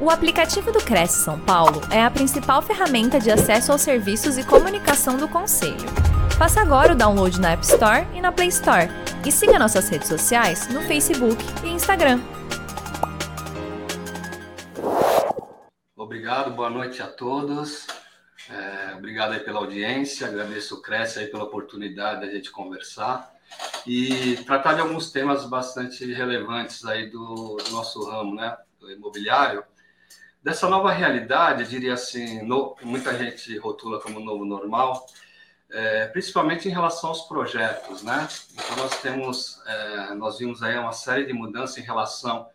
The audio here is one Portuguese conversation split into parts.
O aplicativo do Cresce São Paulo é a principal ferramenta de acesso aos serviços e comunicação do Conselho. Faça agora o download na App Store e na Play Store. E siga nossas redes sociais no Facebook e Instagram. Obrigado, boa noite a todos. É, obrigado aí pela audiência, agradeço o Cresce aí pela oportunidade da gente conversar e tratar de alguns temas bastante relevantes aí do, do nosso ramo, né, do imobiliário dessa nova realidade, diria assim, no, muita gente rotula como novo normal, é, principalmente em relação aos projetos, né? Então nós temos, é, nós vimos aí uma série de mudanças em relação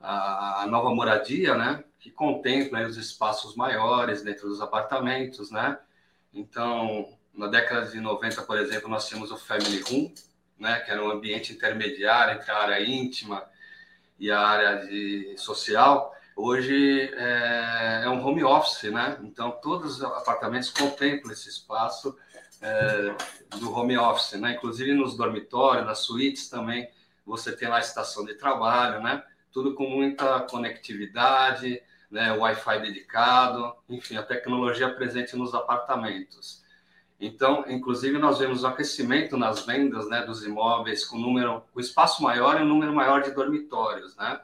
à, à nova moradia, né? Que contempla os espaços maiores dentro dos apartamentos, né? Então, na década de 90, por exemplo, nós tínhamos o Family Room, né? Que era um ambiente intermediário entre a área íntima e a área de social Hoje é, é, um home office, né? Então, todos os apartamentos contemplam esse espaço é, do home office, né? Inclusive nos dormitórios, nas suítes também, você tem lá a estação de trabalho, né? Tudo com muita conectividade, né? Wi-Fi dedicado, enfim, a tecnologia presente nos apartamentos. Então, inclusive, nós vemos um aquecimento nas vendas né, dos imóveis com número, com espaço maior e um número maior de dormitórios, né?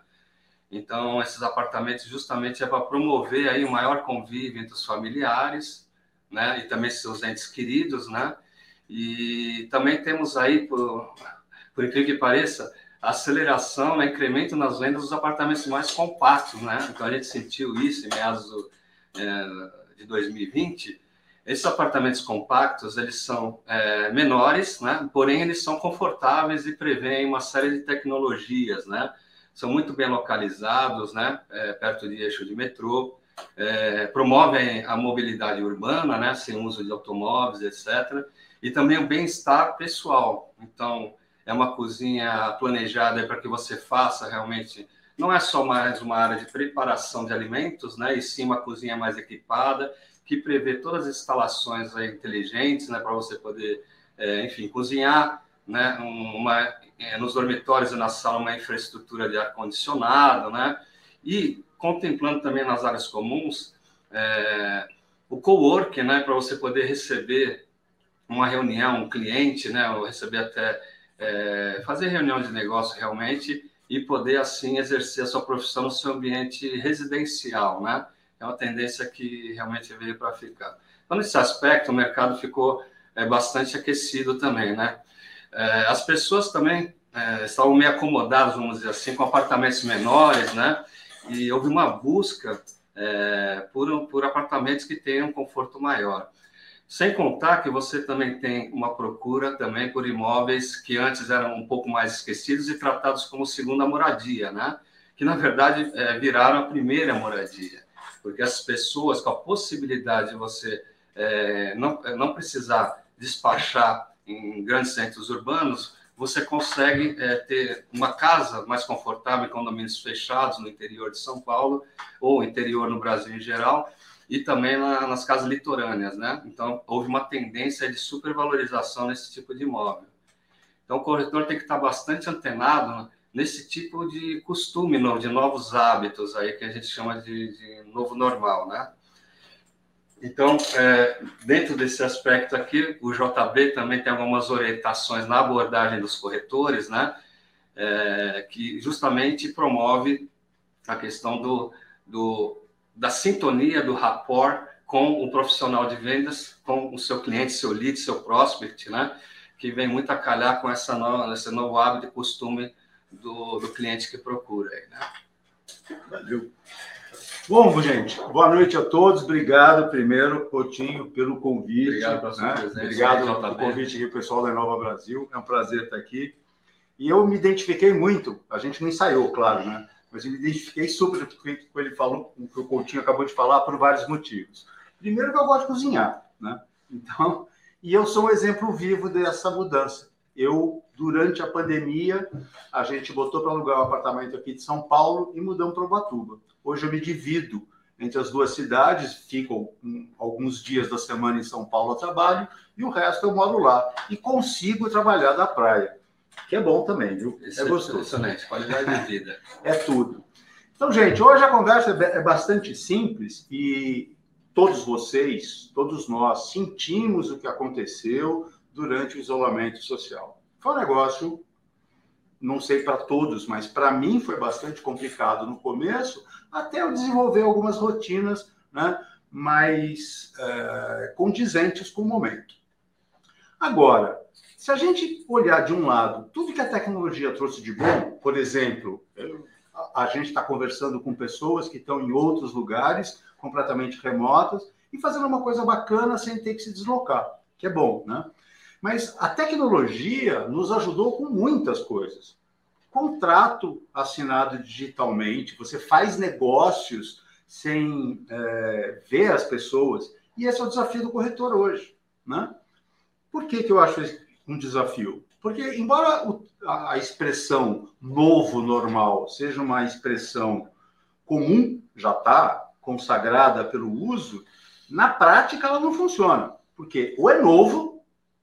Então, esses apartamentos justamente é para promover aí o maior convívio entre os familiares, né, e também seus entes queridos, né? E também temos aí, por, por incrível que pareça, aceleração, né, incremento nas vendas dos apartamentos mais compactos, né? Então a gente sentiu isso em meados do, é, de 2020. Esses apartamentos compactos, eles são é, menores, né? Porém, eles são confortáveis e prevêem uma série de tecnologias, né? São muito bem localizados, né, é, perto de eixo de metrô, é, promovem a mobilidade urbana, né, sem uso de automóveis, etc. E também o bem-estar pessoal. Então, é uma cozinha planejada para que você faça realmente. Não é só mais uma área de preparação de alimentos, né, e sim uma cozinha mais equipada, que prevê todas as instalações inteligentes, né, para você poder, é, enfim, cozinhar né, uma, é, nos dormitórios e na sala uma infraestrutura de ar-condicionado, né, e contemplando também nas áreas comuns é, o co-work, né, para você poder receber uma reunião, um cliente, né, ou receber até, é, fazer reunião de negócio realmente e poder, assim, exercer a sua profissão no seu ambiente residencial, né, é uma tendência que realmente veio para ficar. Então, nesse aspecto, o mercado ficou é, bastante aquecido também, né, as pessoas também é, estavam meio acomodadas, vamos dizer assim, com apartamentos menores, né? E houve uma busca é, por, por apartamentos que tenham um conforto maior. Sem contar que você também tem uma procura também por imóveis que antes eram um pouco mais esquecidos e tratados como segunda moradia, né? Que na verdade é, viraram a primeira moradia, porque as pessoas com a possibilidade de você é, não, não precisar despachar em grandes centros urbanos, você consegue é, ter uma casa mais confortável condomínios fechados no interior de São Paulo ou interior no Brasil em geral e também na, nas casas litorâneas, né? Então houve uma tendência de supervalorização nesse tipo de imóvel. Então o corretor tem que estar bastante antenado nesse tipo de costume novo, de novos hábitos aí que a gente chama de, de novo normal, né? Então, é, dentro desse aspecto aqui, o JB também tem algumas orientações na abordagem dos corretores, né? É, que justamente promove a questão do, do, da sintonia, do rapport com o profissional de vendas, com o seu cliente, seu lead, seu prospect, né? Que vem muito a calhar com essa nova, esse novo hábito e costume do, do cliente que procura. Aí, né? Valeu. Bom, gente, boa noite a todos. Obrigado, primeiro, Coutinho, pelo convite. Obrigado pela sua né? presença. Obrigado pelo convite aqui, pessoal da Nova Brasil. É um prazer estar aqui. E eu me identifiquei muito, a gente não ensaiou, claro, né? Mas eu me identifiquei super com o que ele falou, com o que o Coutinho acabou de falar, por vários motivos. Primeiro que eu gosto de cozinhar, né? Então, e eu sou um exemplo vivo dessa mudança. Eu, durante a pandemia, a gente botou para alugar um apartamento aqui de São Paulo e mudamos para Ubatuba. Hoje eu me divido entre as duas cidades, fico alguns dias da semana em São Paulo a trabalho e o resto eu moro lá e consigo trabalhar da praia, que é bom também, viu? é gostoso. Excelente, qualidade de vida. é tudo. Então, gente, hoje a conversa é bastante simples e todos vocês, todos nós, sentimos o que aconteceu durante o isolamento social. Foi um negócio, não sei para todos, mas para mim foi bastante complicado no começo, até eu desenvolver algumas rotinas né, mais é, condizentes com o momento. Agora, se a gente olhar de um lado tudo que a tecnologia trouxe de bom, por exemplo, a gente está conversando com pessoas que estão em outros lugares, completamente remotas, e fazendo uma coisa bacana sem ter que se deslocar, que é bom, né? Mas a tecnologia nos ajudou com muitas coisas. Contrato assinado digitalmente, você faz negócios sem é, ver as pessoas, e esse é o desafio do corretor hoje, né? Por que, que eu acho um desafio? Porque, embora a expressão novo normal seja uma expressão comum, já está consagrada pelo uso, na prática ela não funciona. Porque ou é novo,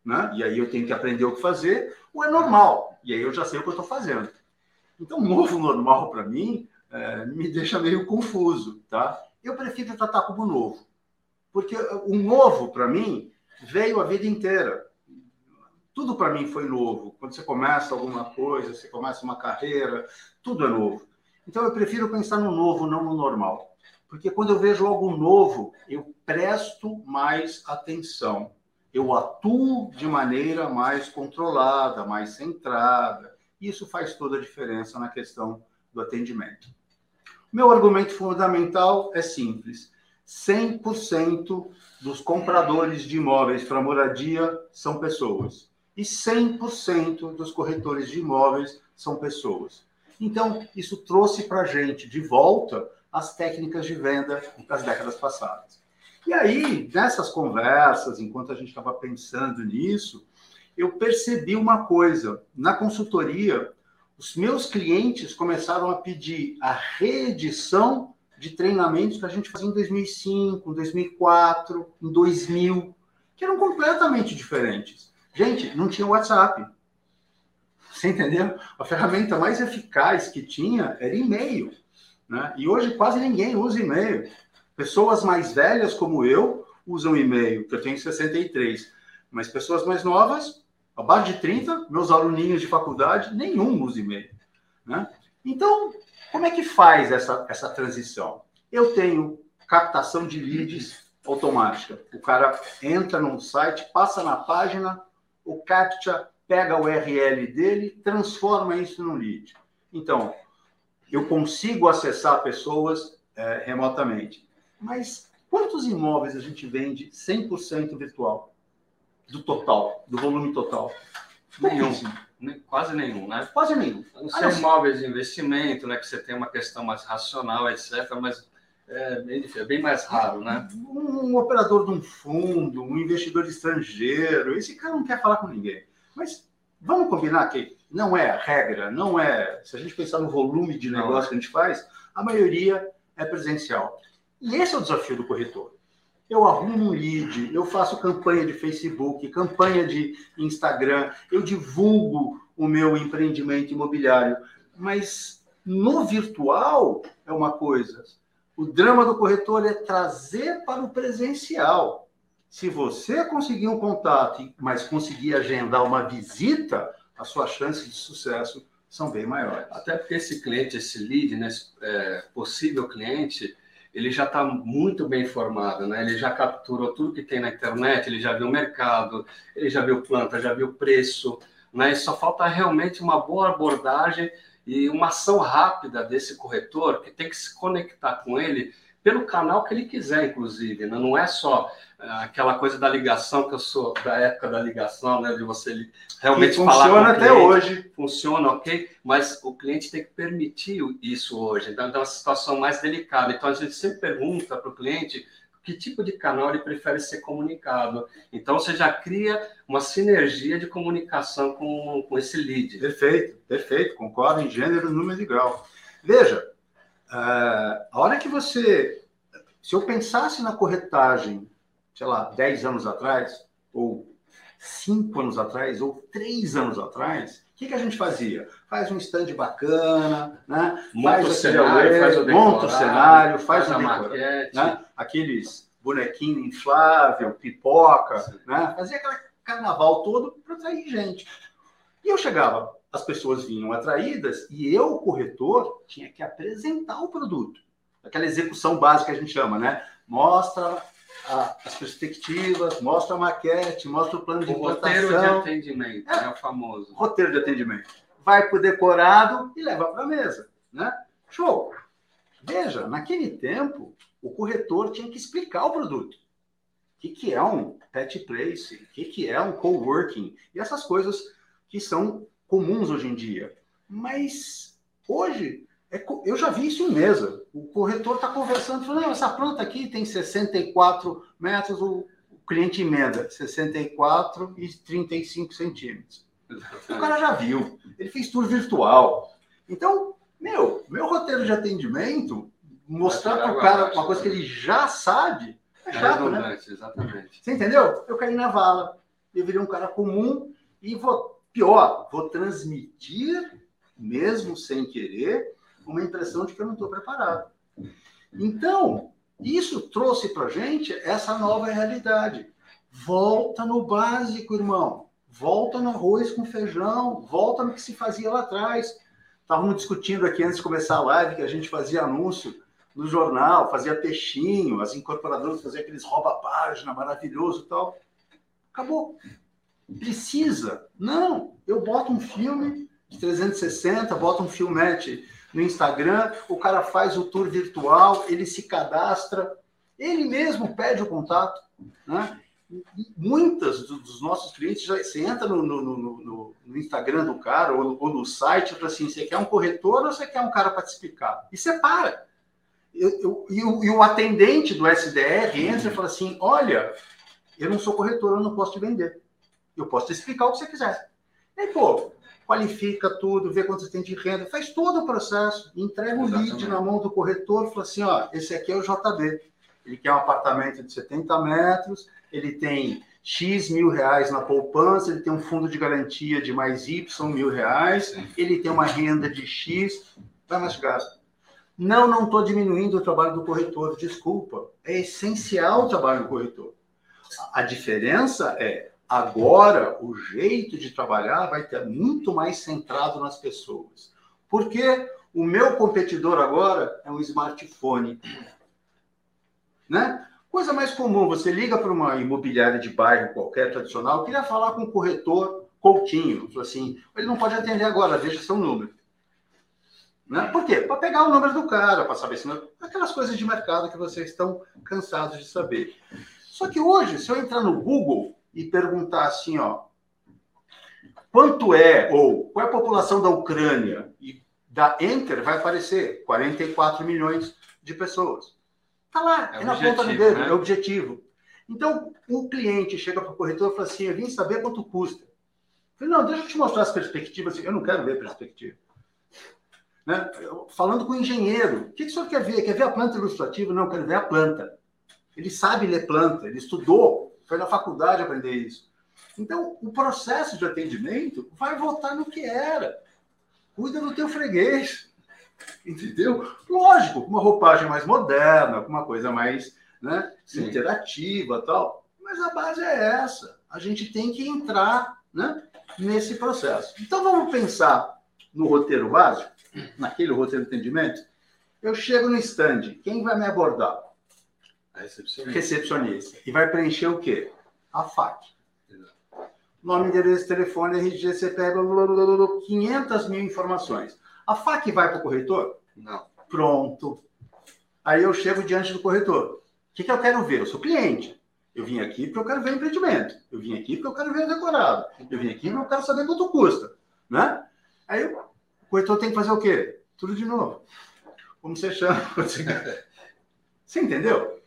né? e aí eu tenho que aprender o que fazer, ou é normal, e aí eu já sei o que eu estou fazendo. Então, novo normal, para mim, é, me deixa meio confuso. Tá? Eu prefiro tratar como novo. Porque o novo, para mim, veio a vida inteira tudo para mim foi novo. Quando você começa alguma coisa, você começa uma carreira, tudo é novo. Então eu prefiro pensar no novo, não no normal. Porque quando eu vejo algo novo, eu presto mais atenção. Eu atuo de maneira mais controlada, mais centrada. Isso faz toda a diferença na questão do atendimento. Meu argumento fundamental é simples. 100% dos compradores de imóveis para moradia são pessoas e 100% dos corretores de imóveis são pessoas. Então, isso trouxe para a gente de volta as técnicas de venda das décadas passadas. E aí, nessas conversas, enquanto a gente estava pensando nisso, eu percebi uma coisa. Na consultoria, os meus clientes começaram a pedir a reedição de treinamentos que a gente fazia em 2005, em 2004, em 2000, que eram completamente diferentes. Gente, não tinha WhatsApp. Você entendeu? A ferramenta mais eficaz que tinha era e-mail. Né? E hoje quase ninguém usa e-mail. Pessoas mais velhas como eu usam e-mail, que eu tenho 63. Mas pessoas mais novas, abaixo de 30, meus aluninhos de faculdade, nenhum usa e-mail. Né? Então, como é que faz essa, essa transição? Eu tenho captação de leads automática. O cara entra num site, passa na página, o CAPTCHA pega o URL dele, transforma isso num lead. Então, eu consigo acessar pessoas é, remotamente. Mas quantos imóveis a gente vende 100% virtual? Do total, do volume total? Nenhum. Quase nenhum, né? Quase nenhum. São imóveis de investimento, né? Que você tem uma questão mais racional, etc. Mas é bem, é bem mais raro, né? Um, um, operador de um fundo, um investidor estrangeiro, esse cara não quer falar com ninguém. Mas vamos combinar que não é a regra, não é. Se a gente pensar no volume de negócio não. que a gente faz, a maioria é presencial. E esse é o desafio do corretor. Eu arrumo um lead, eu faço campanha de Facebook, campanha de Instagram, eu divulgo o meu empreendimento imobiliário, mas no virtual é uma coisa, o drama do corretor é trazer para o presencial. Se você conseguir um contato, mas conseguir agendar uma visita, as suas chances de sucesso são bem maiores. Até porque esse cliente, esse lead, né, é, possível cliente, ele já está muito bem informado, né? Ele já capturou tudo que tem na internet, ele já viu o mercado, ele já viu planta, já viu preço, né? E só falta realmente uma boa abordagem e uma ação rápida desse corretor que tem que se conectar com ele pelo canal que ele quiser, inclusive. Né? Não é só é, aquela coisa da ligação, que eu sou da época da ligação, né? de você realmente falar com Funciona até hoje. Funciona, ok? Mas o cliente tem que permitir isso hoje. Então, é uma situação mais delicada. Então, a gente sempre pergunta para o cliente que tipo de canal ele prefere ser comunicado. Então, você já cria uma sinergia de comunicação com, com esse lead. Perfeito, perfeito. Concordo em gênero, número e grau. Veja, a hora que você... Se eu pensasse na corretagem, sei lá, 10 anos atrás, ou 5 anos atrás, ou 3 anos atrás, o que, que a gente fazia? Faz um stand bacana, né? Monta faz o cenário, faz o monta o decorado, cenário, faz, faz a decora- maquete. né? Aqueles bonequinhos inflável, pipoca, Sim. né? Fazia aquele carnaval todo para atrair gente. E eu chegava, as pessoas vinham atraídas e eu, corretor, tinha que apresentar o produto. Aquela execução básica que a gente chama, né? Mostra a- as perspectivas, mostra a maquete, mostra o plano de O roteiro de atendimento, é o famoso. roteiro de atendimento. Vai para o decorado e leva para a mesa, né? Show! Veja, naquele tempo, o corretor tinha que explicar o produto. O que, que é um pet place? O que, que é um coworking? E essas coisas que são comuns hoje em dia. Mas hoje, é eu já vi isso em mesa. O corretor está conversando, falando, não, essa planta aqui tem 64 metros, o cliente emenda 64 e 35 centímetros. O cara já viu, ele fez tour virtual. Então, meu, meu roteiro de atendimento, mostrar para o cara uma coisa que né? ele já sabe, é É chato, né? redundante, exatamente. Você entendeu? Eu caí na vala. Eu virei um cara comum e vou, pior, vou transmitir, mesmo sem querer, uma impressão de que eu não estou preparado. Então, isso trouxe para gente essa nova realidade. Volta no básico, irmão. Volta no arroz com feijão. Volta no que se fazia lá atrás. Estávamos discutindo aqui antes de começar a live que a gente fazia anúncio no jornal, fazia peixinho, as incorporadoras faziam aqueles rouba-página maravilhoso e tal. Acabou. Precisa. Não. Eu boto um filme de 360, boto um filmete no Instagram, o cara faz o tour virtual, ele se cadastra, ele mesmo pede o contato. Né? Muitas do- dos nossos clientes já você entra no, no- no- no- Instagram do cara ou no, ou no site fala assim: você quer um corretor ou você quer um cara para te explicar? E separa. Eu- eu- e, o, e o atendente do SDR entra e fala assim: olha, eu não sou corretor, eu não posso te vender. Eu posso te explicar o que você quiser. E aí, pô, qualifica tudo, vê quanto você tem de renda, faz todo o processo, entrega o lead Exatamente. na mão do corretor, fala assim, ó, esse aqui é o JB. Ele quer um apartamento de 70 metros, ele tem X mil reais na poupança, ele tem um fundo de garantia de mais Y mil reais, ele tem uma renda de X, vai mastigar. Não, não estou diminuindo o trabalho do corretor, desculpa. É essencial o trabalho do corretor. A diferença é agora o jeito de trabalhar vai ter muito mais centrado nas pessoas. Porque o meu competidor agora é um smartphone. Né? Coisa mais comum, você liga para uma imobiliária de bairro qualquer tradicional, queria falar com o corretor Coutinho. Assim, ele não pode atender agora, deixa seu número. Né? Por quê? Para pegar o número do cara, para saber se não... aquelas coisas de mercado que vocês estão cansados de saber. Só que hoje, se eu entrar no Google e perguntar assim, ó, quanto é ou qual é a população da Ucrânia e da Enter vai aparecer 44 milhões de pessoas. Tá lá, É é, na ponta do dedo, né? é objetivo. Então, o cliente chega para o corretor e fala assim, eu vim saber quanto custa. Eu falei, não, deixa eu te mostrar as perspectivas. Eu não quero ver perspectiva. Né? Eu- Falando com o engenheiro, o que, que o senhor quer ver? Quer ver a planta ilustrativa? Não, eu quero ver a planta. Ele sabe ler planta, ele estudou, foi na faculdade aprender isso. Então, o processo de atendimento vai voltar no que era. Cuida do teu freguês. Entendeu? Lógico, com uma roupagem mais moderna, com uma coisa mais né, Sim. interativa tal. Mas a base é essa. A gente tem que entrar né, nesse processo. Então, vamos pensar no roteiro básico, naquele roteiro de atendimento. Eu chego no stand, quem vai me abordar? A recepcionista. recepcionista. E vai preencher o quê? A FAQ. Exato. Nome, endereço, telefone, RG, CPF, blá, blá, blá, blá, blá, 500 mil informações. A FAQ vai para o corretor? Não. Pronto. Aí eu chego diante do corretor. O que, que eu quero ver? Eu sou cliente. Eu vim aqui porque eu quero ver o empreendimento. Eu vim aqui porque eu quero ver o decorado. Eu vim aqui porque eu quero saber quanto custa. Né? Aí o corretor tem que fazer o quê? Tudo de novo. Como você chama? Você entendeu?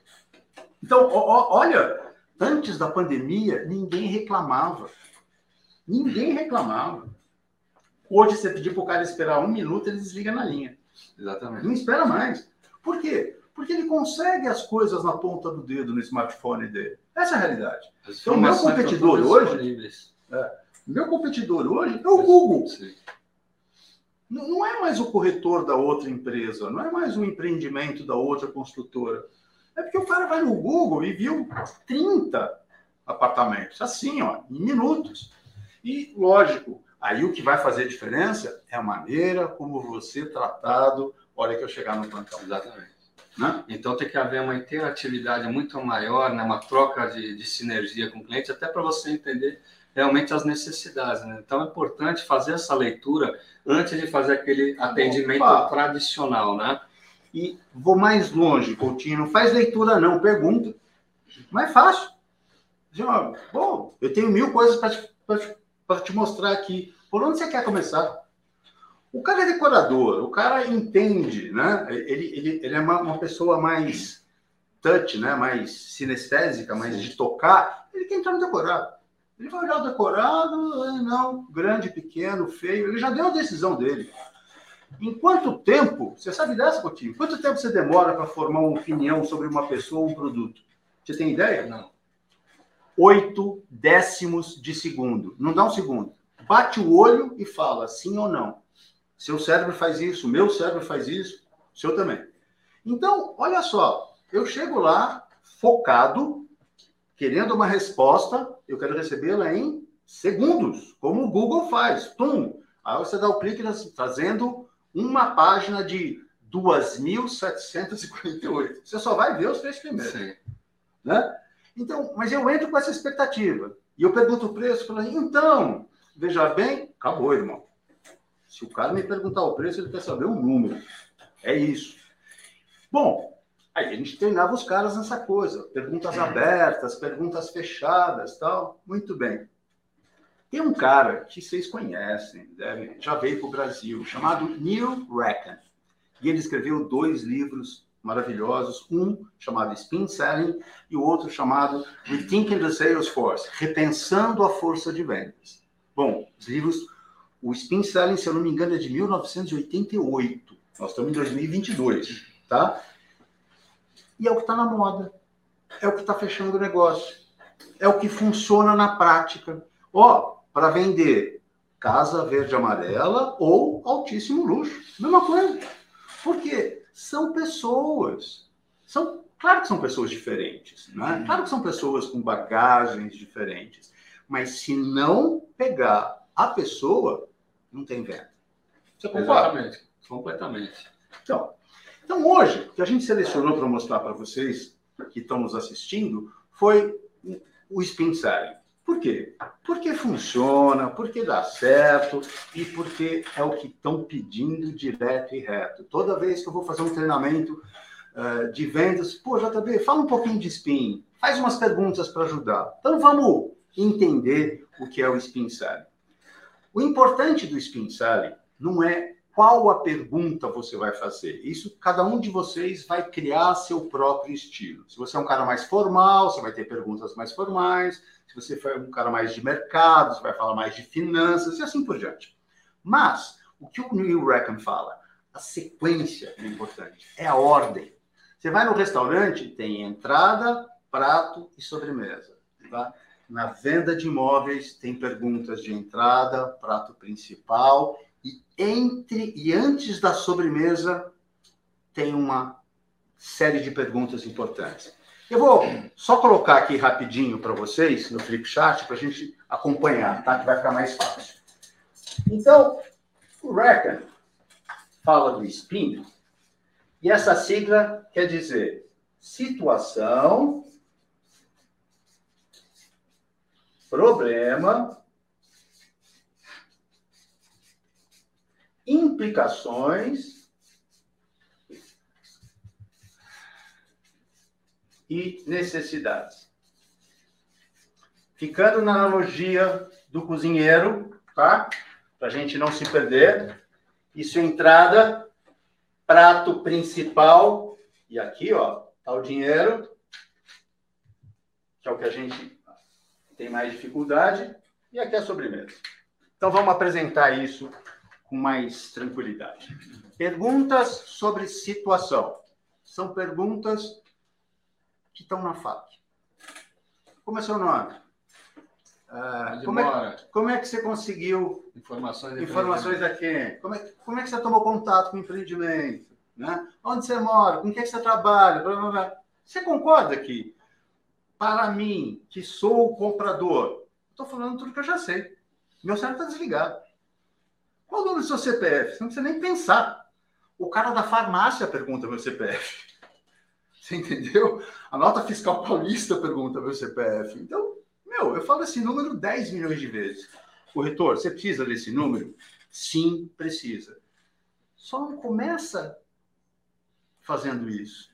Então, olha, antes da pandemia, ninguém reclamava. Ninguém reclamava. Hoje, você pedir para o cara esperar um minuto, ele desliga na linha. Exatamente. Não espera mais. Por quê? Porque ele consegue as coisas na ponta do dedo no smartphone dele. Essa é a realidade. As Então, meu competidor hoje- disponíveis. Meu competidor hoje é o Google. Sim. Não é mais o corretor da outra empresa, não é mais o empreendimento da outra construtora. É porque o cara vai no Google e viu 30 apartamentos, assim, ó, em minutos. E, lógico, aí o que vai fazer diferença é a maneira como você é tratado hora que eu chegar no plantão. Exatamente. Né? Então tem que haver uma interatividade muito maior, né? uma troca de, de sinergia com o cliente, até para você entender realmente as necessidades. Né? Então é importante fazer essa leitura antes de fazer aquele atendimento Opa. tradicional. Né? E vou mais longe, Coutinho, não faz leitura não, pergunta. Mais fácil. Bom, eu tenho mil coisas para te, te, te mostrar aqui. Por onde você quer começar? O cara é decorador, o cara entende, né? Ele, ele, ele é uma, uma pessoa mais touch, né? Mais sinestésica, mais de tocar. Ele quer entrar no decorado. Ele vai olhar o decorado, é, não, grande, pequeno, feio. Ele já deu a decisão dele. Em quanto tempo, você sabe dessa, Coutinho? Quanto tempo você demora para formar uma opinião sobre uma pessoa ou um produto? Você tem ideia? Não. Oito décimos de segundo. Não dá um segundo. Bate o olho e fala sim ou não. Seu cérebro faz isso, meu cérebro faz isso, seu também. Então, olha só, eu chego lá focado, querendo uma resposta, eu quero recebê-la em segundos, como o Google faz. Tum! Aí você dá o clique trazendo uma página de 2.748. Você só vai ver os três primeiros. Sim. Né? Então, mas eu entro com essa expectativa. E eu pergunto o preço, falo, então, veja bem, acabou, irmão. Se o cara me perguntar o preço, ele quer saber o número. É isso. Bom, aí a gente treinava os caras nessa coisa. Perguntas abertas, perguntas fechadas, tal. Muito bem. Tem um cara que vocês conhecem, já veio para o Brasil, chamado Neil Racken. E ele escreveu dois livros maravilhosos, um chamado Spin Selling e o outro chamado Rethinking the Sales Force, Repensando a Força de Vendas. Bom, os livros o Spin Selling, se eu não me engano, é de 1988. Nós estamos em 2022, tá? E é o que está na moda. É o que está fechando o negócio. É o que funciona na prática. Ó, para vender casa verde amarela ou altíssimo luxo. Mesma coisa. Porque são pessoas. São, claro que são pessoas diferentes, né? Claro que são pessoas com bagagens diferentes. Mas se não pegar a pessoa, não tem venda. Você concorda? Exatamente, completamente. Então, então, hoje, o que a gente selecionou para mostrar para vocês que estão nos assistindo foi o Spin Selling. Por quê? Porque funciona, porque dá certo e porque é o que estão pedindo direto e reto. Toda vez que eu vou fazer um treinamento uh, de vendas, pô, JB, fala um pouquinho de Spin, faz umas perguntas para ajudar. Então, vamos entender o que é o Spin Selling. O importante do spin selling não é qual a pergunta você vai fazer. Isso cada um de vocês vai criar seu próprio estilo. Se você é um cara mais formal, você vai ter perguntas mais formais. Se você for um cara mais de mercado, você vai falar mais de finanças e assim por diante. Mas o que o Neil Rackham fala? A sequência é importante, é a ordem. Você vai no restaurante, tem entrada, prato e sobremesa. Tá? Na venda de imóveis tem perguntas de entrada, prato principal e entre e antes da sobremesa tem uma série de perguntas importantes. Eu vou só colocar aqui rapidinho para vocês no Flipchart para a gente acompanhar, tá? Que vai ficar mais fácil. Então, o Reckon fala do SPIN e essa sigla quer dizer situação problema, implicações e necessidades. Ficando na analogia do cozinheiro, tá? Para a gente não se perder. Isso é entrada, prato principal, e aqui, ó, tá o dinheiro, que é o que a gente tem mais dificuldade, e aqui é a sobremesa. Então vamos apresentar isso com mais tranquilidade. Perguntas sobre situação. São perguntas que estão na FAQ. Como é seu nome? Ah, como, é, como, é, que você conseguiu informações, informações da quem? Como é, como é que você tomou contato com o empreendimento? Né? Onde você mora? Com quem que você trabalha? Blá, blá, blá. Você concorda que, para mim, que sou o comprador, estou falando tudo que eu já sei. Meu cérebro está desligado. Qual o número do seu CPF? Você não precisa nem pensar. O cara da farmácia pergunta meu CPF. Você entendeu? A nota fiscal paulista pergunta meu CPF. Então, meu, eu falo esse número 10 milhões de vezes. Corretor, você precisa desse número? Sim, precisa. Só não começa fazendo isso.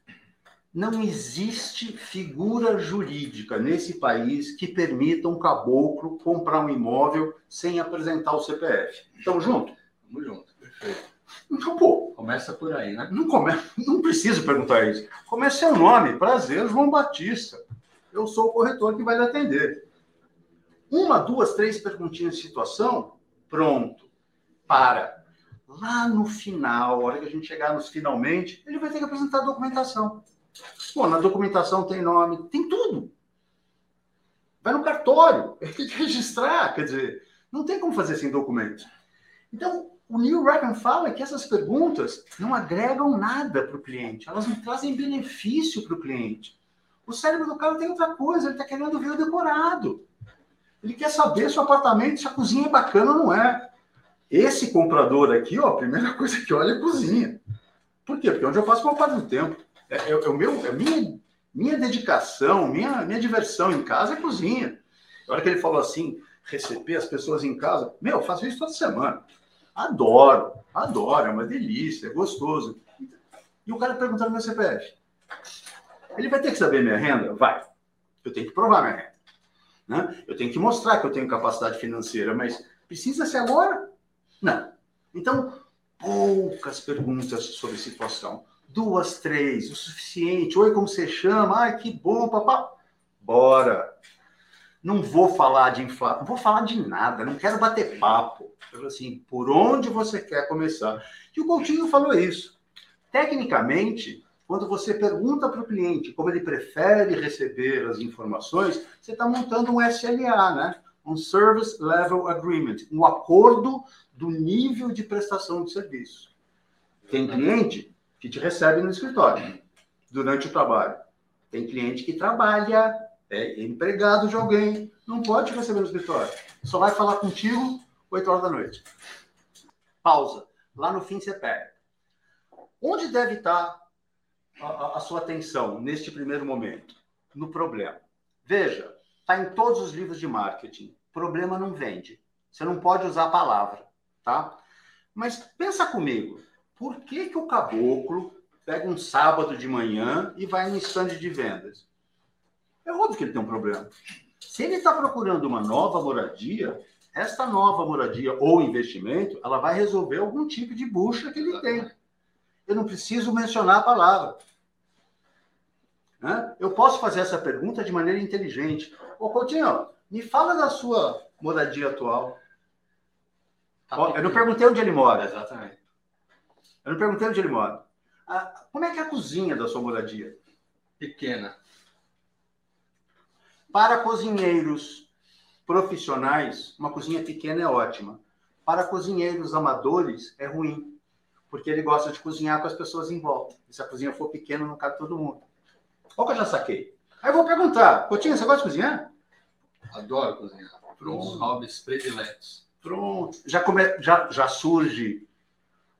Não existe figura jurídica nesse país que permita um caboclo comprar um imóvel sem apresentar o CPF. Estamos juntos? Estamos juntos, perfeito. Então, pô. Começa por aí, né? Não, come... não preciso perguntar isso. Comece seu nome. Prazer, João Batista. Eu sou o corretor que vai lhe atender. Uma, duas, três perguntinhas de situação, pronto. Para. Lá no final, a hora que a gente chegar nos finalmente, ele vai ter que apresentar a documentação. Pô, na documentação tem nome, tem tudo. Vai no cartório, tem que registrar, quer dizer, não tem como fazer sem documento. Então, o Neil Rackham fala que essas perguntas não agregam nada para o cliente, elas não trazem benefício para o cliente. O cérebro do cara tem outra coisa, ele está querendo ver o decorado. Ele quer saber se o apartamento, se a cozinha é bacana ou não é. Esse comprador aqui, ó, a primeira coisa que olha é a cozinha. Por quê? Porque onde eu passo uma parte do tempo. É, é, é o meu, é minha, minha dedicação, minha, minha diversão em casa é cozinha. A hora que ele falou assim, receber as pessoas em casa, meu, eu faço isso toda semana. Adoro, adoro, é uma delícia, é gostoso. E o cara perguntando meu CPF. Ele vai ter que saber minha renda? Vai. Eu tenho que provar minha renda. Né? Eu tenho que mostrar que eu tenho capacidade financeira, mas precisa ser agora? Não. Então, poucas perguntas sobre situação. Duas, três, o suficiente. Oi, como você chama? Ai, que bom, papá. Bora. Não vou falar de inflação, não vou falar de nada, não quero bater papo. Eu assim, por onde você quer começar? E o Coutinho falou isso. Tecnicamente, quando você pergunta para o cliente como ele prefere receber as informações, você está montando um SLA, né? Um Service Level Agreement, um acordo do nível de prestação de serviço. Tem cliente que te recebe no escritório durante o trabalho. Tem cliente que trabalha, é empregado de alguém, não pode receber no escritório. Só vai falar contigo 8 horas da noite. Pausa. Lá no fim você pega. Onde deve estar a, a sua atenção neste primeiro momento? No problema. Veja, está em todos os livros de marketing. Problema não vende. Você não pode usar a palavra, tá? Mas pensa comigo. Por que, que o caboclo pega um sábado de manhã e vai no stand de vendas? É óbvio que ele tem um problema. Se ele está procurando uma nova moradia, esta nova moradia ou investimento, ela vai resolver algum tipo de bucha que ele tem. Eu não preciso mencionar a palavra. Né? Eu posso fazer essa pergunta de maneira inteligente. Ô, Coutinho, me fala da sua moradia atual. Tá Ó, eu não perguntei onde ele mora. Exatamente. Eu não perguntei onde ele mora. Ah, como é que é a cozinha da sua moradia? Pequena. Para cozinheiros profissionais, uma cozinha pequena é ótima. Para cozinheiros amadores, é ruim, porque ele gosta de cozinhar com as pessoas em volta. E se a cozinha for pequena, não cabe todo mundo. Qual que eu já saquei? Aí eu vou perguntar, Coutinho, você gosta de cozinhar? Adoro cozinhar. Pronto. Um hobbies prediletos. Pronto. Já, come... já, já surge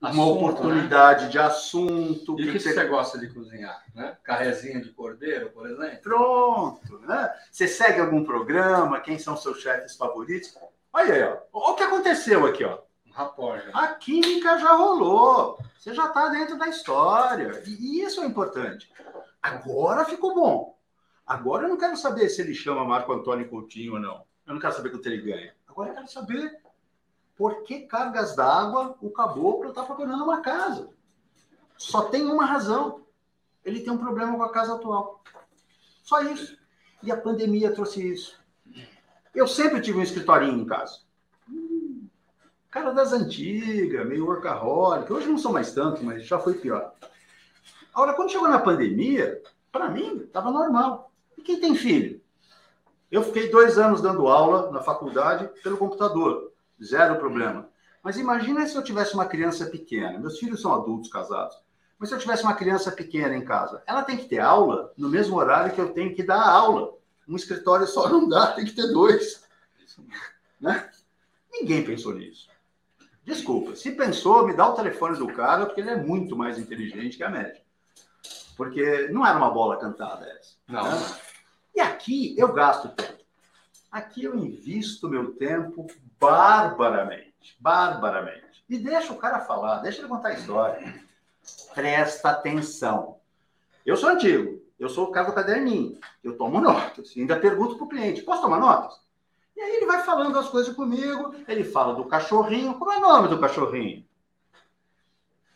assunto, uma oportunidade né? de assunto. E o que, que, você... você gosta de cozinhar? Né? Carrezinha de cordeiro, por exemplo? Pronto. Né? Você segue algum programa? Quem são seus chefes favoritos? Olha aí, ó. o que aconteceu aqui, ó. Rapor, A química já rolou. Você já está dentro da história. E isso é importante. Agora ficou bom. Agora eu não quero saber se ele chama Marco Antônio Coutinho ou não. Eu não quero saber quanto ele ganha. Agora eu quero saber por que cargas d'água o caboclo está procurando uma casa. Só tem uma razão. Ele tem um problema com a casa atual. Só isso. E a pandemia trouxe isso. Eu sempre tive um escritorinho em casa. cara das antigas, meio workaholic. Hoje não sou mais tanto, mas já foi pior. Agora, quando chegou na pandemia, para mim, estava normal. E quem tem filho? Eu fiquei dois anos dando aula na faculdade pelo computador, zero problema. Mas imagina se eu tivesse uma criança pequena. Meus filhos são adultos casados. Mas se eu tivesse uma criança pequena em casa, ela tem que ter aula no mesmo horário que eu tenho que dar aula. Um escritório só não dá, tem que ter dois. Né? Ninguém pensou nisso. Desculpa, se pensou, me dá o telefone do cara, porque ele é muito mais inteligente que a média. Porque não era uma bola cantada essa. Não. Né? E aqui eu gasto tempo. Aqui eu invisto meu tempo barbaramente. Barbaramente. E deixa o cara falar, deixa ele contar a história. Presta atenção. Eu sou antigo, eu sou o cara do caderninho. Eu tomo notas. Ainda pergunto para o cliente: posso tomar notas? E aí ele vai falando as coisas comigo, ele fala do cachorrinho. Como é o nome do cachorrinho?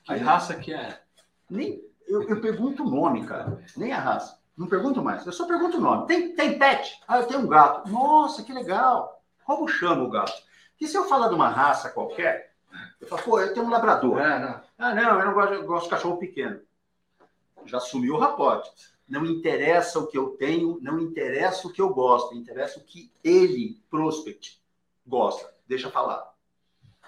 Que raça que é? Nem, eu, eu pergunto o nome, cara. Nem a raça. Não pergunto mais. Eu só pergunto o nome. Tem, tem pet? Ah, eu tenho um gato. Nossa, que legal. Como chama o gato? Porque se eu falar de uma raça qualquer, eu falo, pô, eu tenho um labrador. É, não. Ah, não, eu não gosto, eu gosto de cachorro pequeno. Já sumiu o rapote. Não interessa o que eu tenho, não interessa o que eu gosto, interessa o que ele, prospect, gosta. Deixa falar.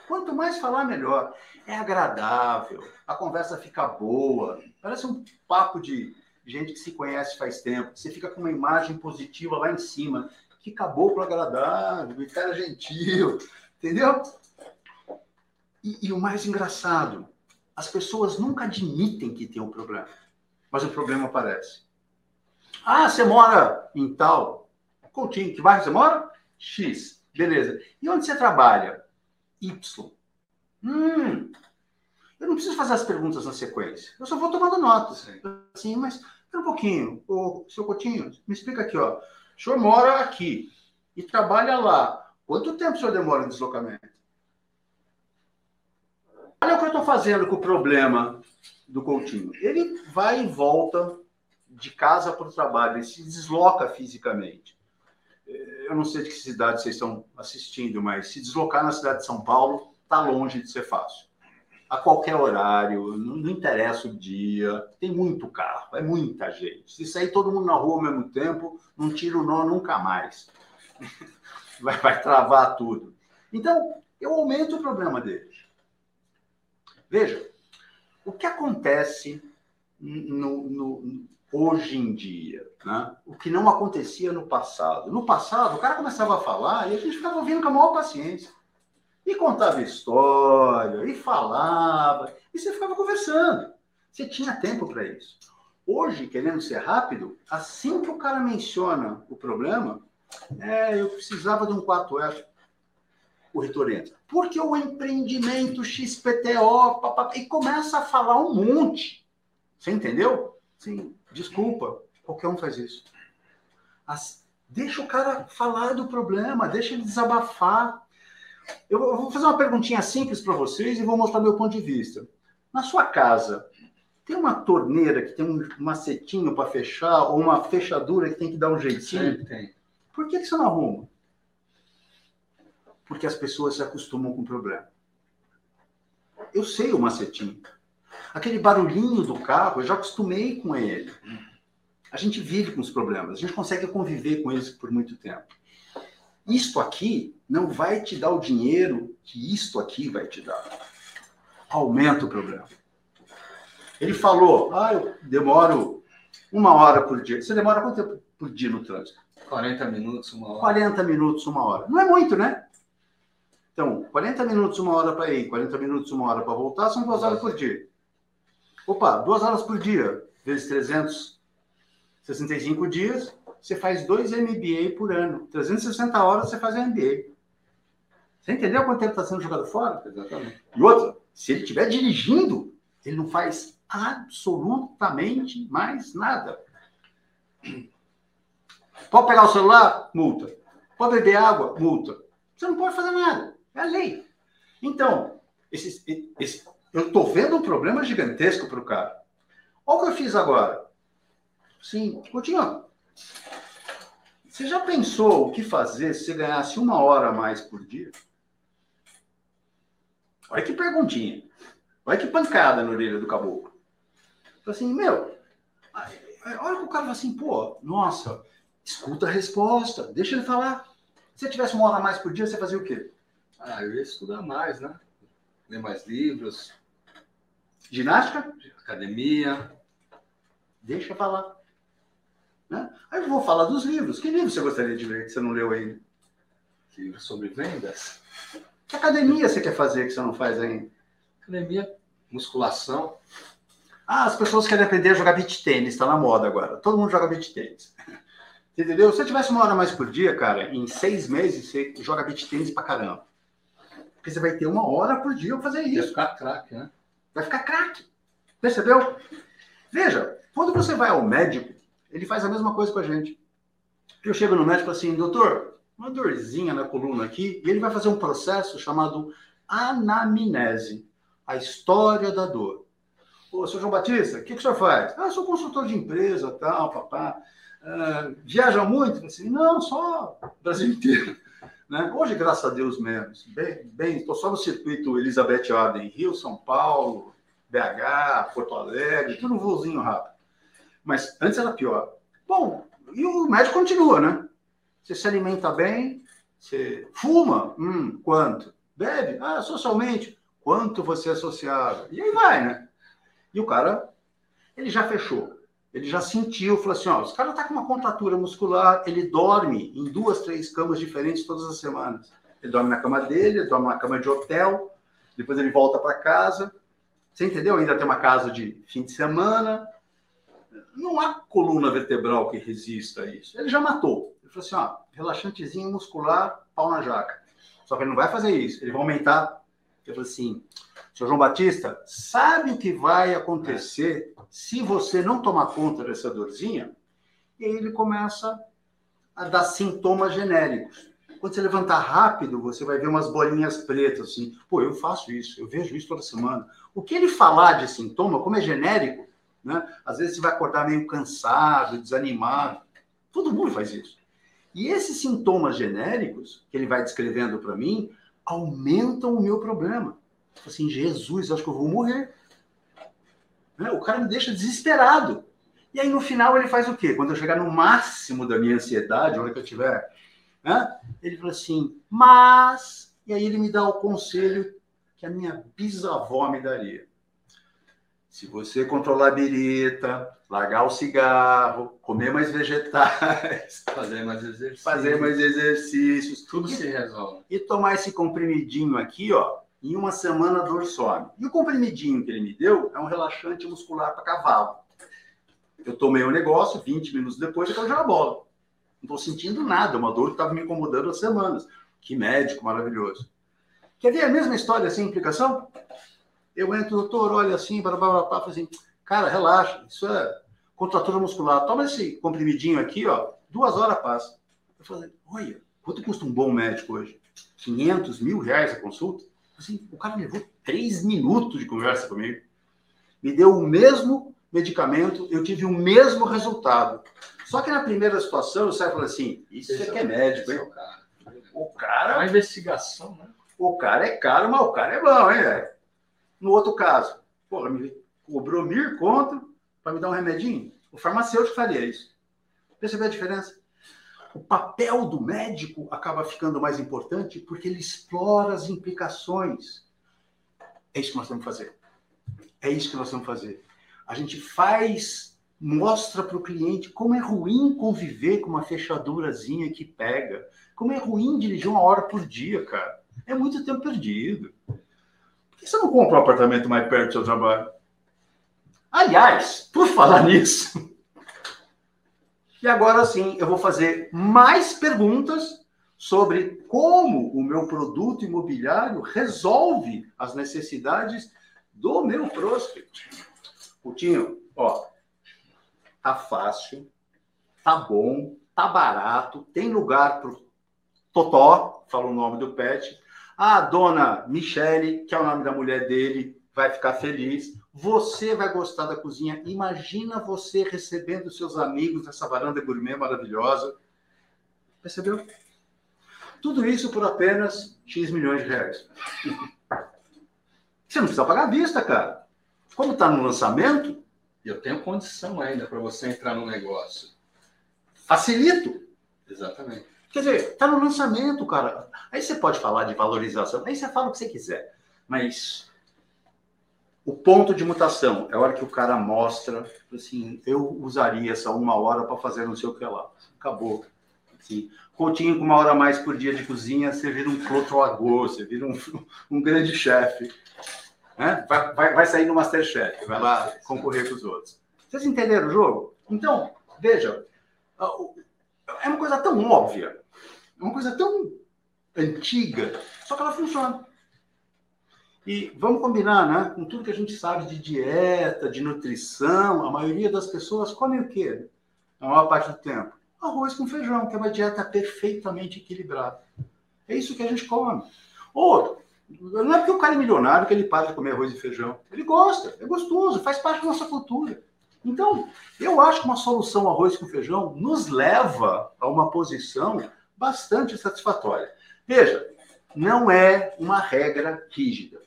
Quanto mais falar, melhor. É agradável, a conversa fica boa. Parece um papo de gente que se conhece faz tempo. Você fica com uma imagem positiva lá em cima. Que caboclo agradável, cara gentil, entendeu? E, e o mais engraçado, as pessoas nunca admitem que tem um problema, mas o problema aparece. Ah, você mora em tal. Coutinho, que bairro você mora? X. Beleza. E onde você trabalha? Y. Hum. Eu não preciso fazer as perguntas na sequência. Eu só vou tomando notas. Sim. Assim, mas espera um pouquinho. Ô, seu Coutinho, me explica aqui, ó. O senhor mora aqui e trabalha lá. Quanto tempo o senhor demora em deslocamento? Olha o que eu estou fazendo com o problema do Coutinho. Ele vai e volta de casa para o trabalho, ele se desloca fisicamente. Eu não sei de que cidade vocês estão assistindo, mas se deslocar na cidade de São Paulo está longe de ser fácil. A qualquer horário, não, não, interessa o dia, tem muito carro, é muita gente. Se sair todo mundo na rua ao mesmo tempo, não tira o nó nunca mais. Vai, vai travar tudo. Então, eu aumento o problema dele. Veja, o que acontece no, no, hoje em dia, né? o que não acontecia no passado. No passado, o cara começava a falar e a gente ficava ouvindo com a maior paciência. E contava história, e falava, e você ficava conversando. Você tinha tempo para isso. Hoje, querendo ser rápido, assim que o cara menciona o problema, é, eu precisava de um quarto F. O reitor entra. Porque o empreendimento XPTO, papá, e começa a falar um monte. Você entendeu? Sim. Desculpa, qualquer um faz isso. As, deixa o cara falar do problema, deixa ele desabafar. Eu, vou fazer uma perguntinha simples para vocês e vou mostrar meu ponto de vista. Na sua casa, tem uma torneira que tem um macetinho para fechar ou uma fechadura que tem que dar um jeitinho? tem. Por que, que você não arruma? Porque as pessoas se acostumam com o problema. Eu sei o macetinho. Aquele barulhinho do carro, eu já acostumei com ele. A gente vive com os problemas, a gente consegue conviver com eles por muito tempo. Isto aqui não vai te dar o dinheiro que isto aqui vai te dar. Aumenta o problema. Ele falou, ah, eu demoro uma hora por dia. Você demora quanto tempo por dia no trânsito? 40 minutos, uma hora. 40 minutos, uma hora. Não é muito, né? Então, 40 minutos, uma hora para ir, 40 minutos, uma hora para voltar, são duas horas por dia. Opa, duas horas por dia, vezes 365 dias, você faz dois MBA por ano. 360 horas você faz um MBA. Você entendeu quanto tempo está sendo jogado fora? Exatamente. E outra, se ele estiver dirigindo, ele não faz absolutamente mais nada. Pode pegar o celular? Multa. Pode beber água? Multa. Você não pode fazer nada. É a lei. Então, esse, esse, eu estou vendo um problema gigantesco para o cara. Olha o que eu fiz agora. Sim, Coutinho, você já pensou o que fazer se você ganhasse uma hora a mais por dia? Olha que perguntinha. Olha que pancada na orelha do caboclo. Assim, meu, olha que o cara fala assim, pô, nossa, Escuta a resposta, deixa ele falar. Se você tivesse uma hora a mais por dia, você fazia o quê? Ah, eu ia estudar mais, né? Ler mais livros, Ginástica? academia. Deixa falar. Né? Aí eu vou falar dos livros. Que livro você gostaria de ler que você não leu ainda? livros sobre vendas. Que academia você quer fazer que você não faz ainda? Academia, musculação. Ah, as pessoas querem aprender a jogar beach tênis, está na moda agora. Todo mundo joga beach tênis. Entendeu? Se você tivesse uma hora mais por dia, cara, em seis meses você joga beach tênis pra caramba. Porque você vai ter uma hora por dia pra fazer isso. ficar craque, né? Vai ficar craque. Percebeu? Veja, quando você vai ao médico, ele faz a mesma coisa com a gente. Eu chego no médico assim, doutor, uma dorzinha na coluna aqui, e ele vai fazer um processo chamado anamnese, a história da dor. Ô, senhor João Batista, o que, que o senhor faz? Ah, sou consultor de empresa, tal, papá. Ah, viaja muito? Assim, não, só Brasil inteiro. Né? Hoje, graças a Deus. Bem, bem, estou só no circuito Elizabeth Arden, Rio, São Paulo, BH, Porto Alegre, tudo um voozinho rápido. Mas antes era pior. Bom, e o médico continua, né? Você se alimenta bem, você fuma? Hum, quanto? Bebe? Ah, socialmente. Quanto você é sociável? E aí vai, né? E o cara, ele já fechou. Ele já sentiu, falou assim, ó, esse cara tá com uma contratura muscular, ele dorme em duas, três camas diferentes todas as semanas. Ele dorme na cama dele, ele dorme na cama de hotel, depois ele volta para casa. Você entendeu? Ainda tem uma casa de fim de semana. Não há coluna vertebral que resista a isso. Ele já matou. Ele falou assim, ó, relaxantezinho muscular, pau na jaca. Só que ele não vai fazer isso. Ele vai aumentar. Ele falou assim, senhor João Batista, sabe o que vai acontecer se você não tomar conta dessa dorzinha? E aí ele começa a dar sintomas genéricos. Quando você levantar rápido, você vai ver umas bolinhas pretas, assim. Pô, eu faço isso, eu vejo isso toda semana. O que ele falar de sintoma, como é genérico, né? Às vezes você vai acordar meio cansado, desanimado. Todo mundo faz isso. E esses sintomas genéricos que ele vai descrevendo para mim aumentam o meu problema. Assim, Jesus, acho que eu vou morrer. Né? O cara me deixa desesperado. E aí no final ele faz o quê? Quando eu chegar no máximo da minha ansiedade, a hora que eu tiver, né? ele fala assim, mas. E aí ele me dá o conselho que a minha bisavó me daria. Se você controlar a birita, largar o cigarro, comer mais vegetais, Fazer mais exercício. fazer mais exercícios, Tudo se resolve. e tomar esse comprimidinho aqui, ó, em uma semana a dor some. E o comprimidinho que ele me deu é um relaxante muscular para cavalo. Eu tomei o negócio, 20 minutos depois, eu caí na bola. Não estou sentindo nada, uma dor que estava me incomodando há semanas. Que médico maravilhoso. Quer ver a mesma história sem implicação? Eu entro, doutor, olha assim, blá, blá, blá, blá, assim, cara, relaxa, isso é contratura muscular. Toma esse comprimidinho aqui, ó, duas horas passa. Eu falei, olha, quanto custa um bom médico hoje? 500 mil reais a consulta? Assim, o cara levou três minutos de conversa comigo. Me deu o mesmo medicamento, eu tive o mesmo resultado. Só que na primeira situação, o Sérgio falou assim: Isso Esse aqui é médico, esse é hein? o cara. O É cara, uma investigação, né? o cara é caro, mas o cara é bom, hein, velho? No outro caso, porra, me cobrou mil conto para me dar um remedinho. O farmacêutico faria isso. Percebeu a diferença? O papel do médico acaba ficando mais importante porque ele explora as implicações. É isso que nós temos que fazer. É isso que nós temos que fazer. A gente faz, mostra para o cliente como é ruim conviver com uma fechadurazinha que pega. Como é ruim dirigir uma hora por dia, cara. É muito tempo perdido. Por que você não compra um apartamento mais perto do seu trabalho? Aliás, por falar nisso, e agora sim, eu vou fazer mais perguntas sobre como o meu produto imobiliário resolve as necessidades do meu prospect. Coutinho, ó, tá fácil, tá bom, tá barato, tem lugar pro Totó, fala o nome do pet. A dona Michele, que é o nome da mulher dele, vai ficar feliz. Você vai gostar da cozinha. Imagina você recebendo seus amigos nessa varanda gourmet maravilhosa. Percebeu? Tudo isso por apenas X milhões de reais. Você não precisa pagar à vista, cara. Como está no lançamento, eu tenho condição ainda para você entrar no negócio. facilito. Exatamente. Quer dizer, está no lançamento, cara. Aí você pode falar de valorização, aí você fala o que você quiser. Mas o ponto de mutação é a hora que o cara mostra, assim, eu usaria essa uma hora para fazer não sei o que lá. Acabou. Assim, Coutinho com uma hora a mais por dia de cozinha, você vira um Clotroagô, você vira um, um grande chefe. Né? Vai, vai, vai sair no Masterchef, vai lá concorrer com os outros. Vocês entenderam o jogo? Então, veja, é uma coisa tão óbvia, é uma coisa tão antiga, só que ela funciona. E vamos combinar, né? Com tudo que a gente sabe de dieta, de nutrição, a maioria das pessoas come o quê? A maior parte do tempo? Arroz com feijão, que é uma dieta perfeitamente equilibrada. É isso que a gente come. Ou, não é porque o cara é milionário que ele para de comer arroz e feijão. Ele gosta, é gostoso, faz parte da nossa cultura. Então, eu acho que uma solução arroz com feijão nos leva a uma posição bastante satisfatória. Veja, não é uma regra rígida.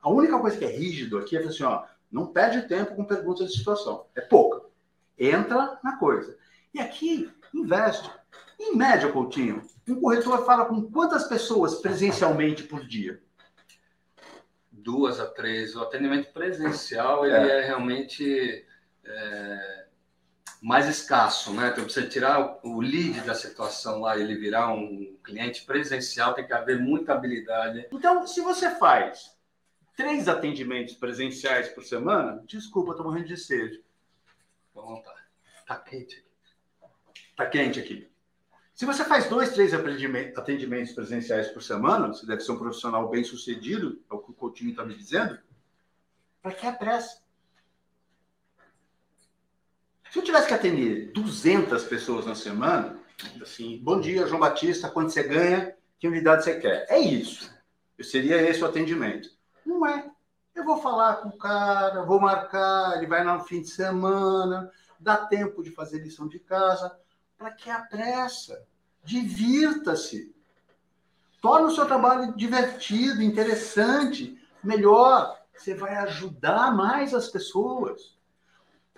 A única coisa que é rígido aqui é assim, ó, não perde tempo com perguntas de situação. É pouca. Entra na coisa. E aqui, investe. Em média, Coutinho, um corretor fala com quantas pessoas presencialmente por dia? Duas a três. O atendimento presencial ele é, é realmente é, mais escasso, né? Então, você tirar o lead da situação lá, ele virar um cliente presencial, tem que haver muita habilidade. Então, se você faz três atendimentos presenciais por semana, desculpa, estou morrendo de sede. Lá. Tá quente aqui. Tá quente aqui. Se você faz dois, três atendimentos presenciais por semana, você deve ser um profissional bem sucedido, é o que o Coutinho está me dizendo, para que a pressa? Se eu tivesse que atender 200 pessoas na semana, assim, bom dia, João Batista, quanto você ganha, que unidade você quer? É isso. Seria esse o atendimento. Não é. Eu vou falar com o cara, vou marcar, ele vai no fim de semana, dá tempo de fazer lição de casa. Para que a pressa? Divirta-se. Torne o seu trabalho divertido, interessante, melhor. Você vai ajudar mais as pessoas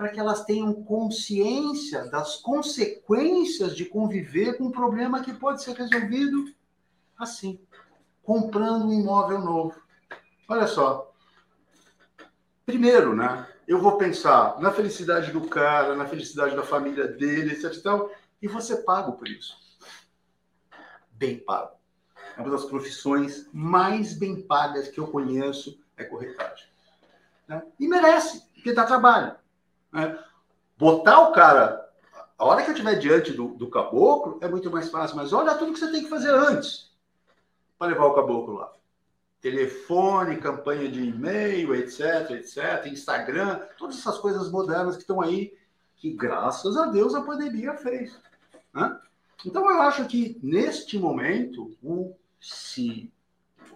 para que elas tenham consciência das consequências de conviver com um problema que pode ser resolvido assim, comprando um imóvel novo. Olha só. Primeiro, né? Eu vou pensar na felicidade do cara, na felicidade da família dele, etc. E, você pago por isso. Bem pago. É uma das profissões mais bem pagas que eu conheço é corretagem. Né? E merece, porque dá trabalho. Né? Botar o cara, a hora que eu estiver diante do, do caboclo, é muito mais fácil, mas olha tudo que você tem que fazer antes para levar o caboclo lá telefone, campanha de e-mail, etc, etc, Instagram, todas essas coisas modernas que estão aí, que graças a Deus a pandemia fez. Né? Então eu acho que neste momento o se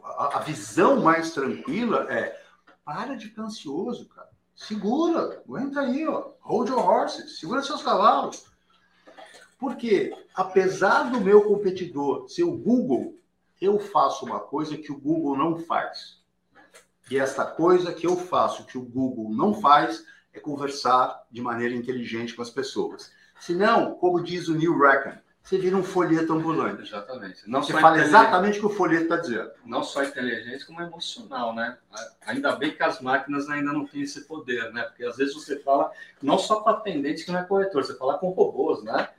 a, a visão mais tranquila é para de ficar ansioso, cara. Segura, aguenta aí, ó. Hold your horses, segura seus cavalos. Porque, apesar do meu competidor ser o Google, eu faço uma coisa que o Google não faz. E esta coisa que eu faço que o Google não faz é conversar de maneira inteligente com as pessoas. Senão, como diz o Neil Rackham, você vira um folheto ambulante. Exatamente. Não você fala exatamente o que o folheto está dizendo. Não só inteligente, como emocional, né? Ainda bem que as máquinas ainda não têm esse poder, né? Porque às vezes você fala não só com atendente que não é corretor, você fala com robôs, né?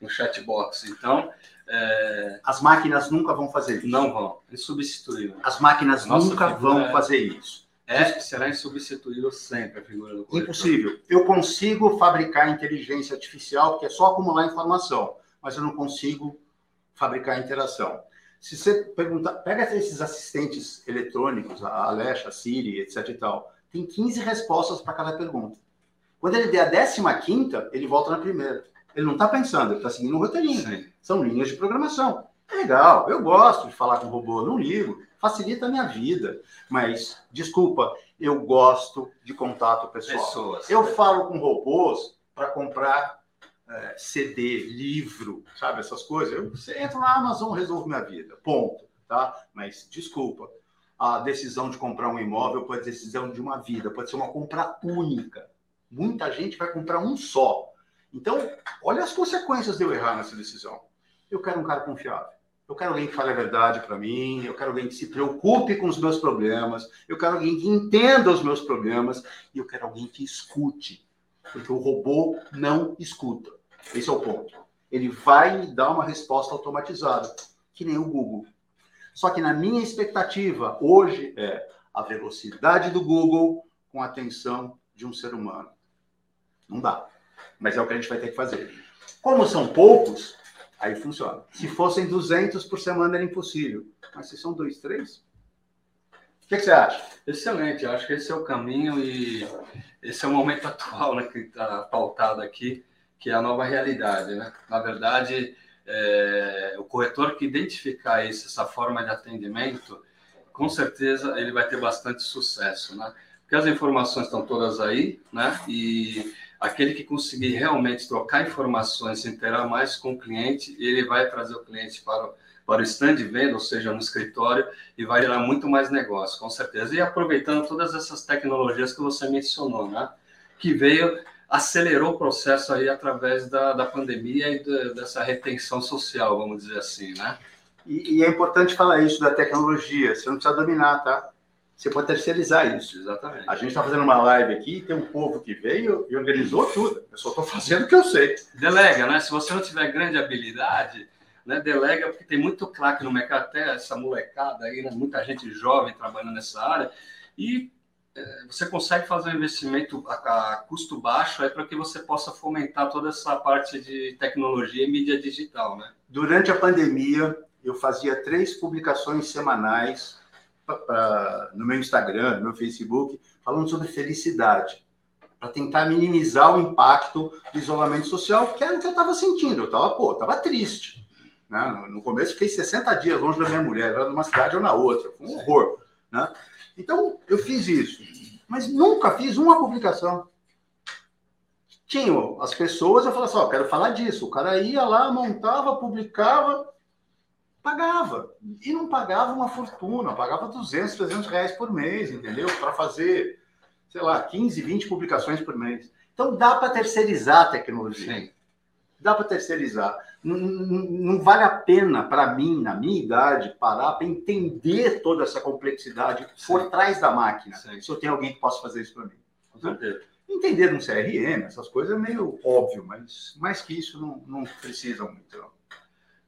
No chatbox. Então, é... As máquinas nunca vão fazer isso. Não vão. Insubstituível. As máquinas Nossa nunca vão é... fazer isso. É, será insubstituível sempre a figura do corretor. Impossível. Eu consigo fabricar inteligência artificial, porque é só acumular informação, mas eu não consigo fabricar interação. Se você perguntar, pega esses assistentes eletrônicos, a Alexa, a Siri, etc e tal, tem 15 respostas para cada pergunta. Quando ele der a 15 ele volta na primeira. Ele não está pensando, ele está seguindo um roteirinho. Sim. São linhas de programação. É legal, eu gosto de falar com robô, não ligo, facilita a minha vida. Mas, desculpa, eu gosto de contato pessoal. Pessoas. Eu falo com robôs para comprar é, CD, livro, sabe, essas coisas. Eu, você entra na Amazon, resolve minha vida. Ponto. Tá? Mas, desculpa, a decisão de comprar um imóvel pode ser decisão de uma vida, pode ser uma compra única. Muita gente vai comprar um só. Então, olha as consequências de eu errar nessa decisão. Eu quero um cara confiável. Eu quero alguém que fale a verdade para mim, eu quero alguém que se preocupe com os meus problemas, eu quero alguém que entenda os meus problemas e eu quero alguém que escute. Porque o robô não escuta. Esse é o ponto. Ele vai me dar uma resposta automatizada, que nem o Google. Só que na minha expectativa, hoje, é a velocidade do Google com a atenção de um ser humano. Não dá. Mas é o que a gente vai ter que fazer. Como são poucos, aí funciona. Se fossem 200 por semana era impossível. Mas se são dois, três, o que, que, você acha? Excelente, eu acho que esse é o caminho e esse é o momento atual né, que está pautado aqui, que é a nova realidade. Né? Na verdade, é, o corretor que identificar isso, essa forma de atendimento, com certeza ele vai ter bastante sucesso. Né? Porque as informações estão todas aí, né? e aquele que conseguir realmente trocar informações, se interar mais com o cliente, ele vai trazer o cliente para para o stand de venda, ou seja, no escritório, e vai gerar muito mais negócio, com certeza. E aproveitando todas essas tecnologias que você mencionou, né? Que veio, acelerou o processo aí através da, da pandemia e da, dessa retenção social, vamos dizer assim, né? E, e, é importante falar isso da tecnologia, você não precisa dominar, tá? Você pode terceirizar isso. Exatamente. A gente está fazendo uma live aqui, tem um povo que veio e organizou tudo. Eu só estou fazendo o que eu sei. Delega, né? Se você não tiver grande habilidade, né, delega, porque tem muito craque no mercado, até essa molecada aí, né, muita gente jovem trabalhando nessa área, e é, você consegue fazer um investimento a, a custo baixo aí para que você possa fomentar toda essa parte de tecnologia e mídia digital, né? Durante a pandemia, eu fazia três publicações semanais pra, pra, no meu Instagram, no meu Facebook, falando sobre felicidade, para tentar minimizar o impacto do isolamento social, que era o que eu estava sentindo. Eu estava, pô, estava triste. Né? No começo, fiquei 60 dias longe da minha mulher, era numa cidade ou na outra, foi um horror. Né? Então, eu fiz isso, mas nunca fiz uma publicação. Tinha as pessoas, eu falava assim: ó, quero falar disso. O cara ia lá, montava, publicava, Pagava. E não pagava uma fortuna, pagava 200, 300 reais por mês, entendeu? Para fazer, sei lá, 15, 20 publicações por mês. Então dá para terceirizar a tecnologia. Sim. Dá para terceirizar. Não, não, vale a pena, para mim, na minha idade, parar para entender toda essa complexidade por trás da máquina. Sim. Se eu tenho alguém que possa fazer isso para mim. Com certeza. Entender um CRM, essas coisas é meio óbvio, mas mais que isso não, não precisa muito. Não.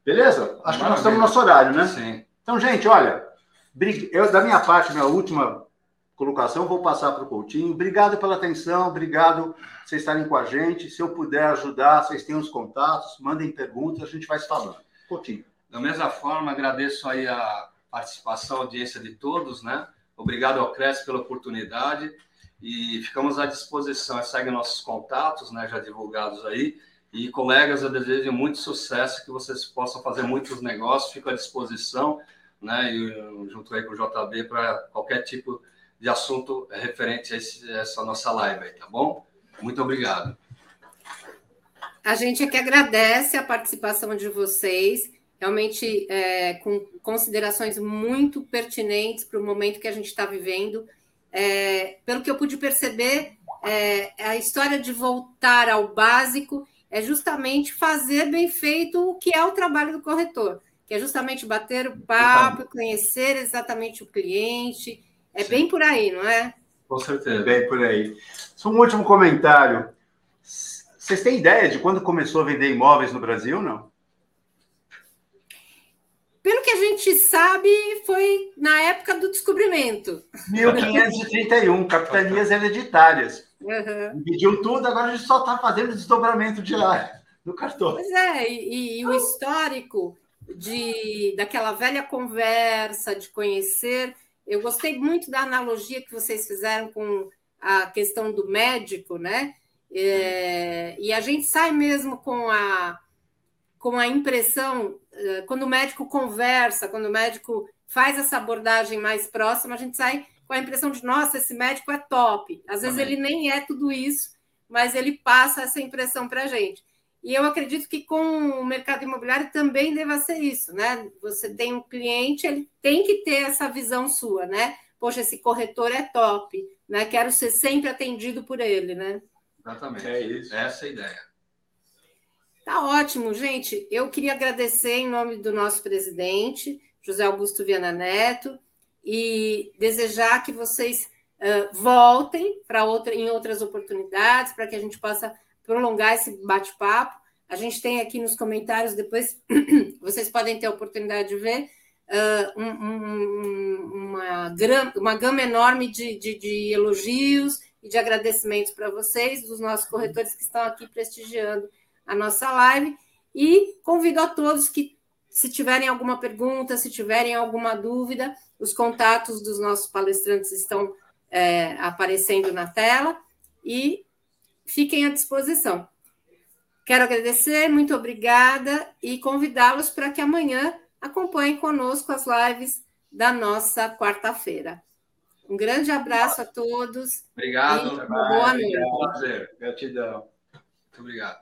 Beleza? Acho que nós estamos no nosso horário, né? Sim. Então, gente, olha, eu, da minha parte, minha última colocação, vou passar para o Coutinho. Obrigado pela atenção, obrigado vocês estarem com a gente. Se eu puder ajudar, vocês têm os contatos, mandem perguntas, a gente vai se falando. Coutinho. Da mesma forma, agradeço aí a participação, a audiência de todos, né? Obrigado ao Cresce pela oportunidade e ficamos à disposição. Segue nossos contatos, né, já divulgados aí. E, colegas, eu desejo muito sucesso, que vocês possam fazer muitos negócios, fico à disposição, né, e, junto aí com o JB, para qualquer tipo de assunto referente a, esse, a essa nossa live aí, tá bom? Muito obrigado. A gente é que agradece a participação de vocês, realmente é, com considerações muito pertinentes para o momento que a gente está vivendo. É, pelo que eu pude perceber, é, a história de voltar ao básico é justamente fazer bem feito o que é o trabalho do corretor, que é justamente bater o papo, conhecer exatamente o cliente. É Sim. bem por aí, não é? Com certeza. Bem por aí. Só um último comentário. Vocês têm ideia de quando começou a vender imóveis no Brasil, não? Pelo que a gente sabe, foi na época do descobrimento. 1531, capitanias hereditárias. Uhum. Pediu tudo, agora a gente só está fazendo desdobramento diário no cartão. Pois é, e, e, o histórico de daquela velha conversa, de conhecer. Eu gostei muito da analogia que vocês fizeram com a questão do médico, né? É, e a gente sai mesmo com a, com a impressão, é, quando o médico conversa, quando o médico faz essa abordagem mais próxima, a gente sai com a impressão de, nossa, esse médico é top. Às vezes Também. ele nem é tudo isso, mas ele passa essa impressão para a gente. E eu acredito que com o mercado imobiliário também deva ser isso, né? Você tem um cliente, ele tem que ter essa visão sua, né? Poxa, esse corretor é top, né? Quero ser sempre atendido por ele, né? Exatamente. É isso. Essa é a ideia. Tá ótimo, gente. Eu queria agradecer em nome do nosso presidente, José Augusto Viana Neto, e desejar que vocês uh, voltem para outra, em outras oportunidades, para que a gente possa prolongar esse bate-papo. A gente tem aqui nos comentários, depois vocês podem ter a oportunidade de ver, uh, um, um, uma, uma gama enorme de, de, de elogios e de agradecimentos para vocês, dos nossos corretores que estão aqui prestigiando a nossa live. E convido a todos que, se tiverem alguma pergunta, se tiverem alguma dúvida, os contatos dos nossos palestrantes estão é, aparecendo na tela e fiquem à disposição. Quero agradecer, muito obrigada e convidá-los para que amanhã acompanhem conosco as lives da nossa quarta-feira. Um grande abraço a todos. Obrigado. E boa noite. Prazer. Gratidão. Muito obrigado.